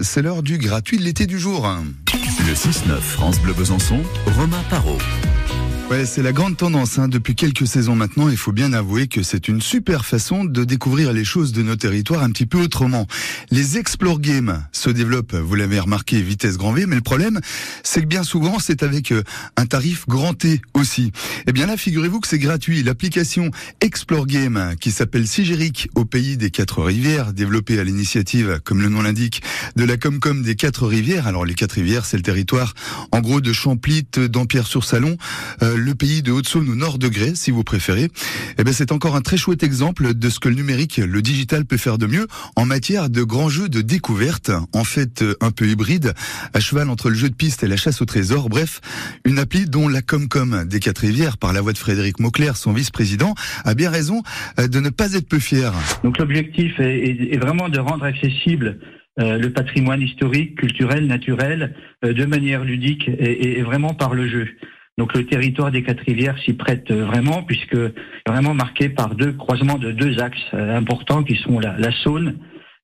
C'est l'heure du gratuit de l'été du jour. Le 6-9 France Bleu Besançon, Romain Parot. Ouais, c'est la grande tendance hein. depuis quelques saisons maintenant. Il faut bien avouer que c'est une super façon de découvrir les choses de nos territoires un petit peu autrement. Les Explore Games se développent, vous l'avez remarqué, vitesse grand V, mais le problème, c'est que bien souvent, c'est avec euh, un tarif grand T aussi. Eh bien là, figurez-vous que c'est gratuit. L'application Explore Game, qui s'appelle Sigéric au pays des quatre rivières, développée à l'initiative, comme le nom l'indique, de la Comcom des quatre rivières. Alors les quatre rivières, c'est le territoire, en gros, de Champlit, d'Empierre-sur-Salon. Euh, le pays de Haute-Saône au nord de Grès, si vous préférez. Eh ben, c'est encore un très chouette exemple de ce que le numérique, le digital peut faire de mieux en matière de grands jeux de découverte. En fait, un peu hybride, à cheval entre le jeu de piste et la chasse au trésor. Bref, une appli dont la Comcom des Quatre Rivières, par la voix de Frédéric Mauclair, son vice-président, a bien raison euh, de ne pas être peu fier. Donc l'objectif est, vraiment de rendre accessible euh, le patrimoine historique, culturel, naturel, euh, de manière ludique et, vraiment par le jeu. Donc le territoire des quatre rivières s'y prête vraiment, puisque vraiment marqué par deux croisements de deux axes euh, importants qui sont la, Saône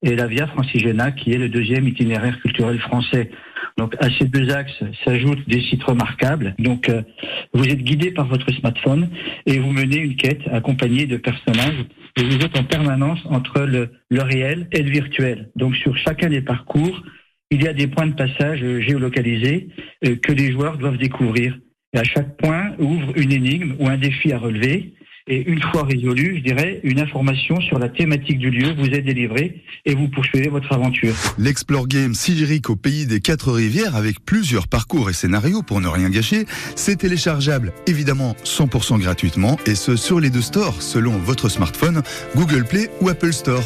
et la Via Francigena, qui est le deuxième itinéraire culturel français. Donc à ces deux axes s'ajoutent des sites remarquables. Donc euh, vous êtes guidé par votre smartphone et vous menez une quête accompagnée de personnages et vous êtes en permanence entre le, le réel et le virtuel. Donc sur chacun des parcours, il y a des points de passage géolocalisés euh, que les joueurs doivent découvrir. Et à chaque point ouvre une énigme ou un défi à relever. Et une fois résolu, je dirais, une information sur la thématique du lieu vous est délivrée et vous poursuivez votre aventure. L'Explore Game Sigiric au pays des quatre rivières avec plusieurs parcours et scénarios pour ne rien gâcher, c'est téléchargeable évidemment 100% gratuitement et ce sur les deux stores selon votre smartphone, Google Play ou Apple Store.